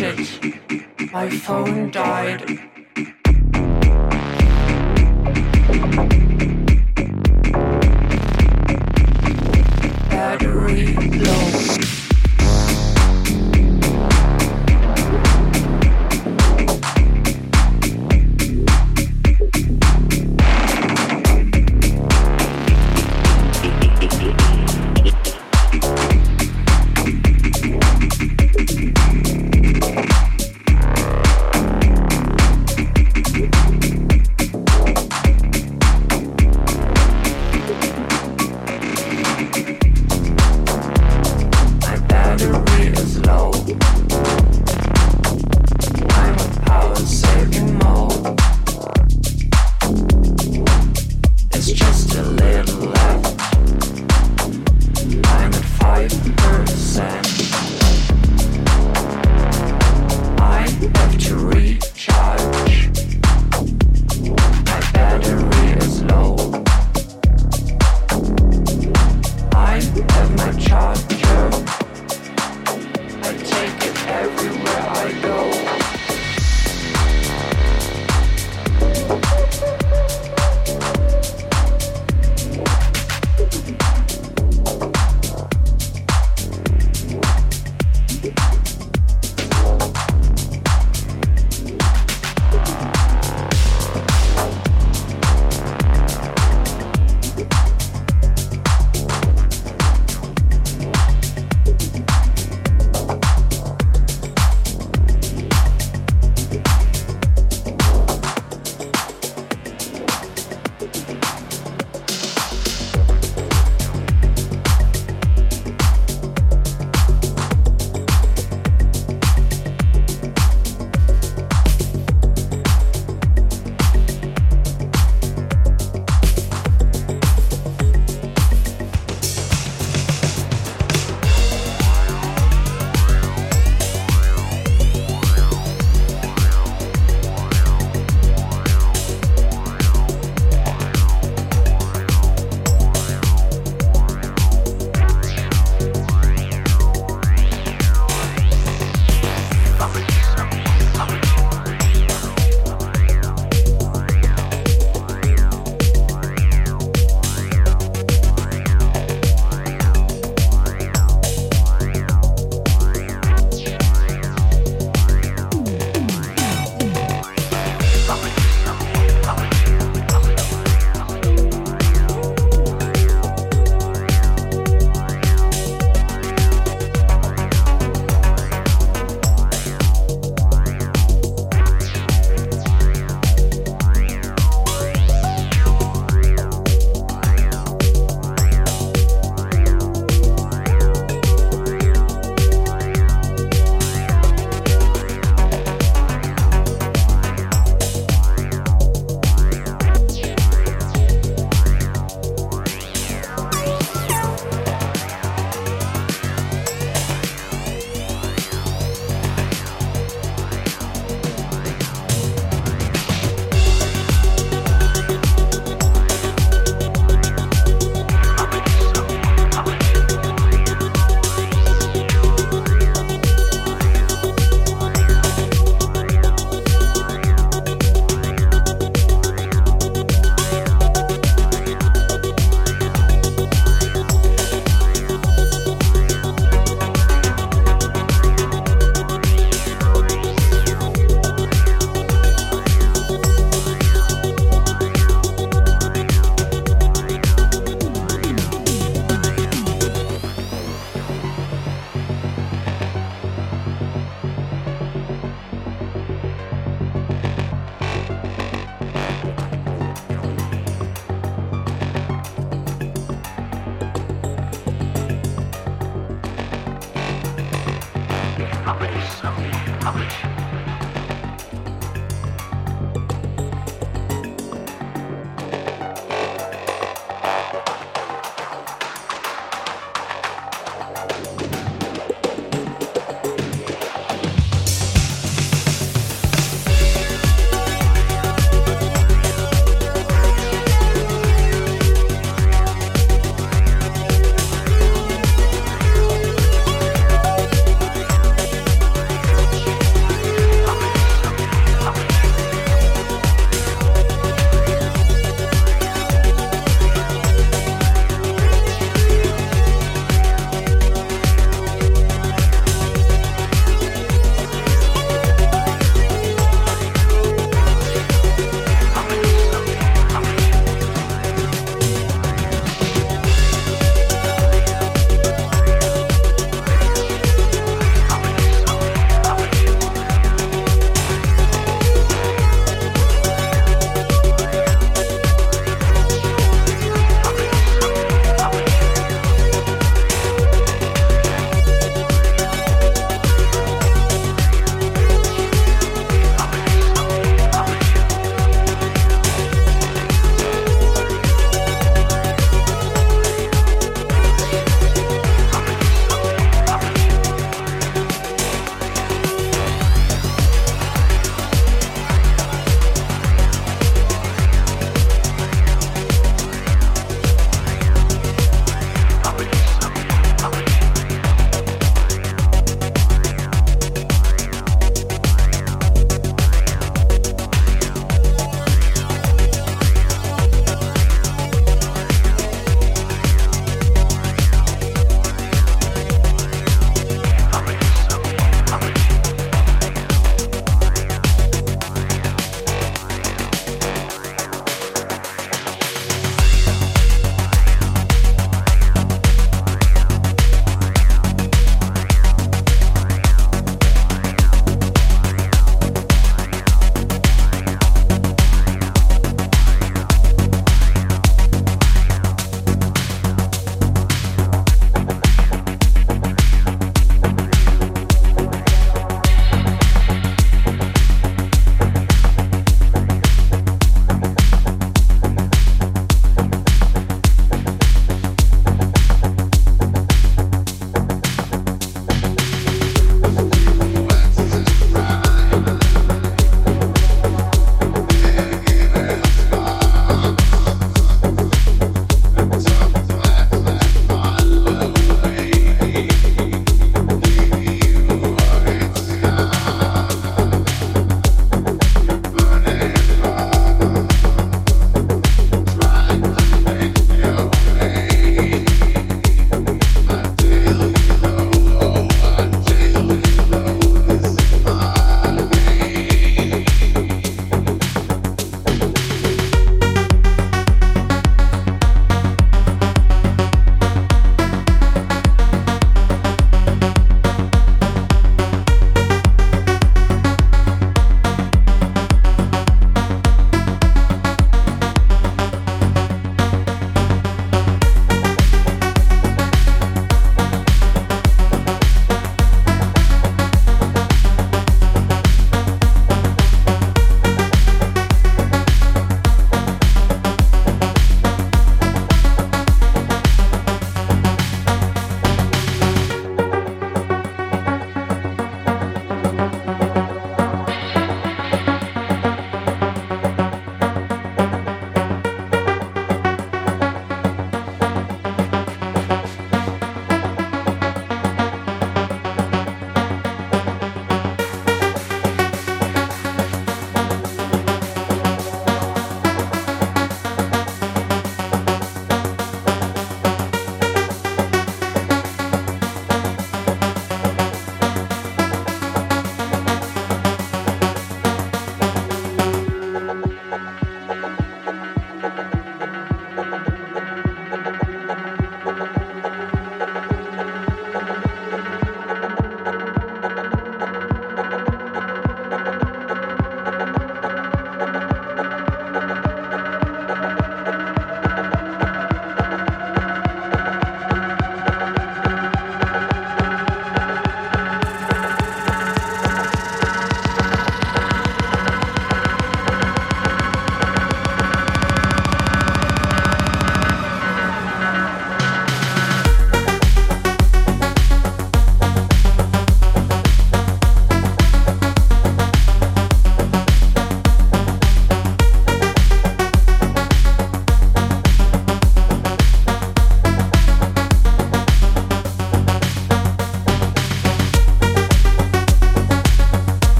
My phone died.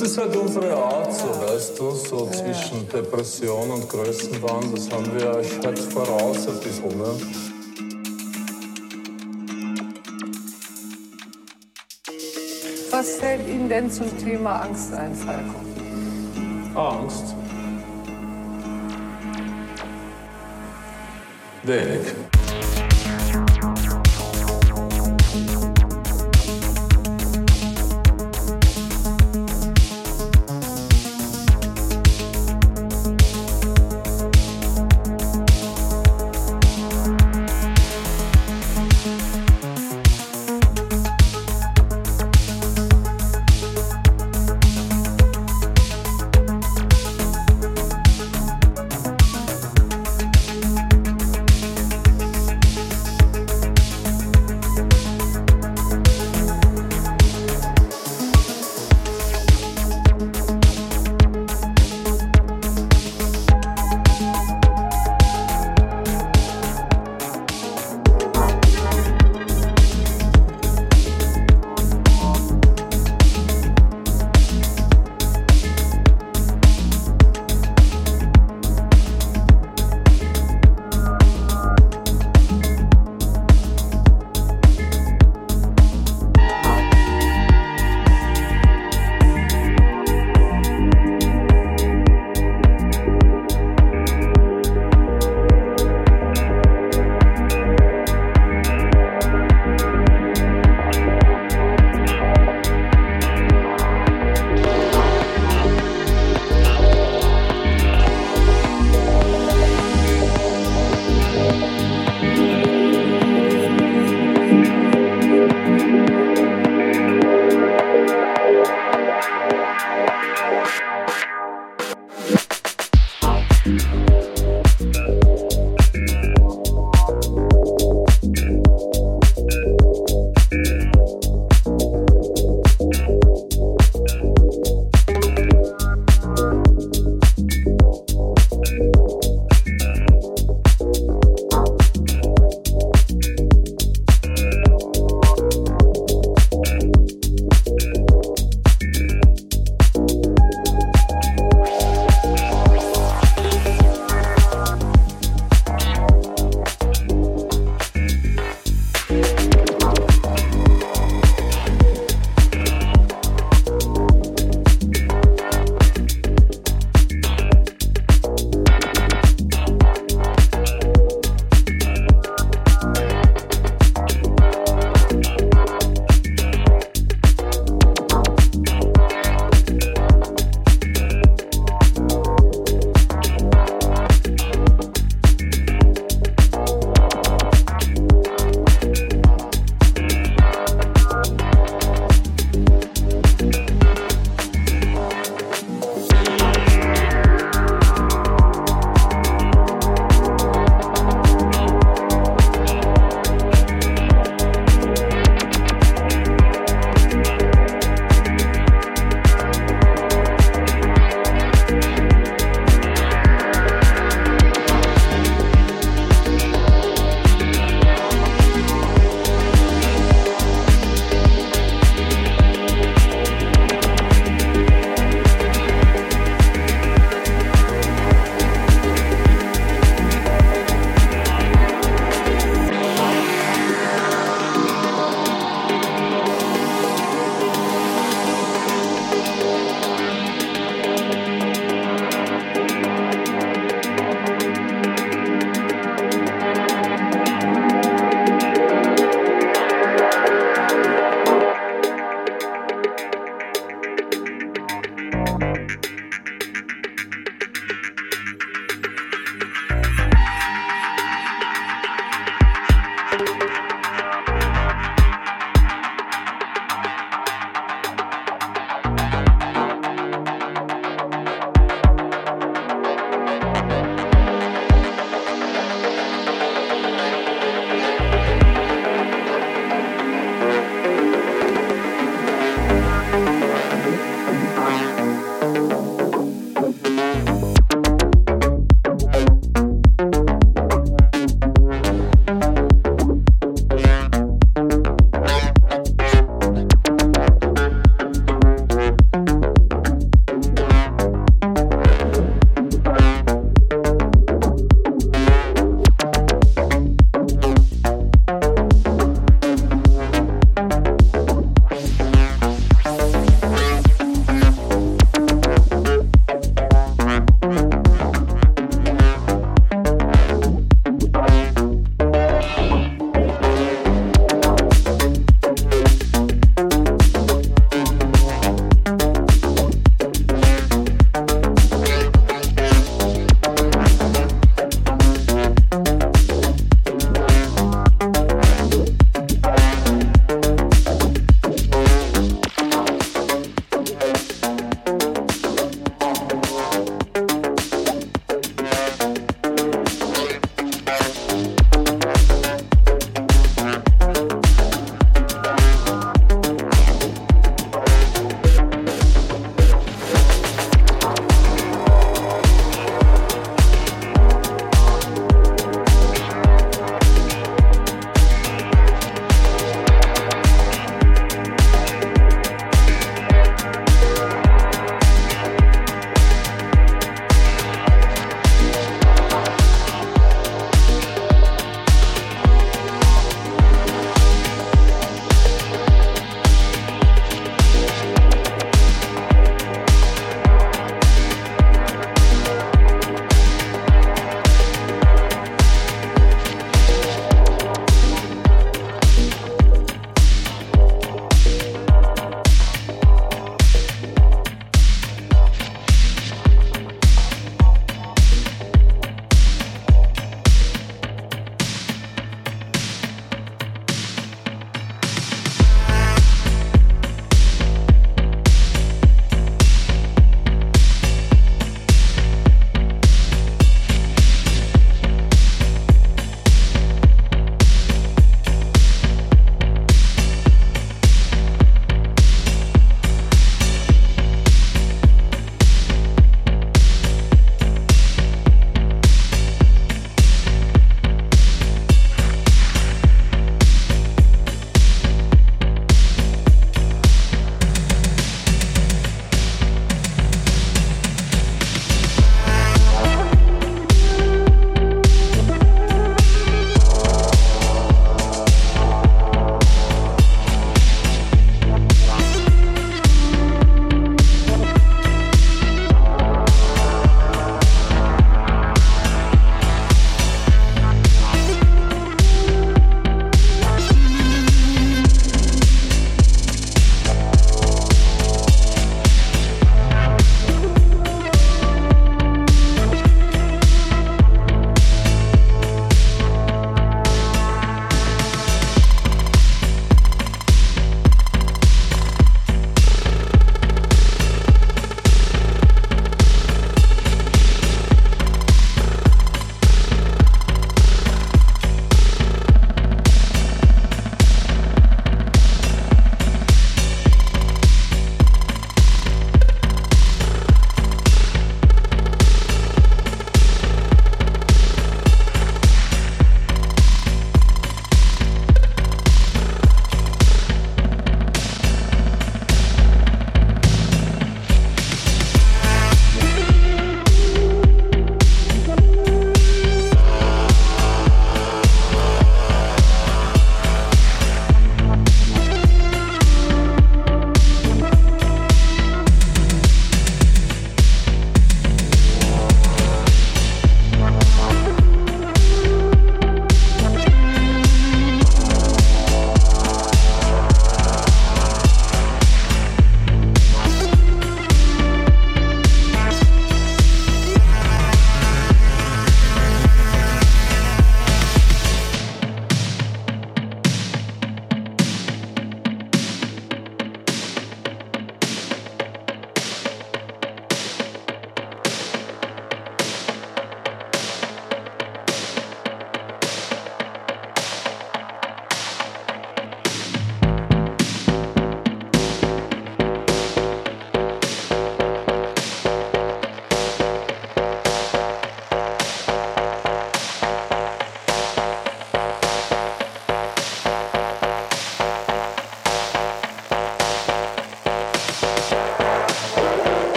Das? Ist halt unsere Art, so weißt du, so zwischen Depression und Größenwahn. Das haben wir euch halt voraus ein bisschen, ne? Was fällt Ihnen denn zum Thema Angst ein, Falco? Angst? Wenig.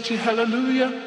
hallelujah.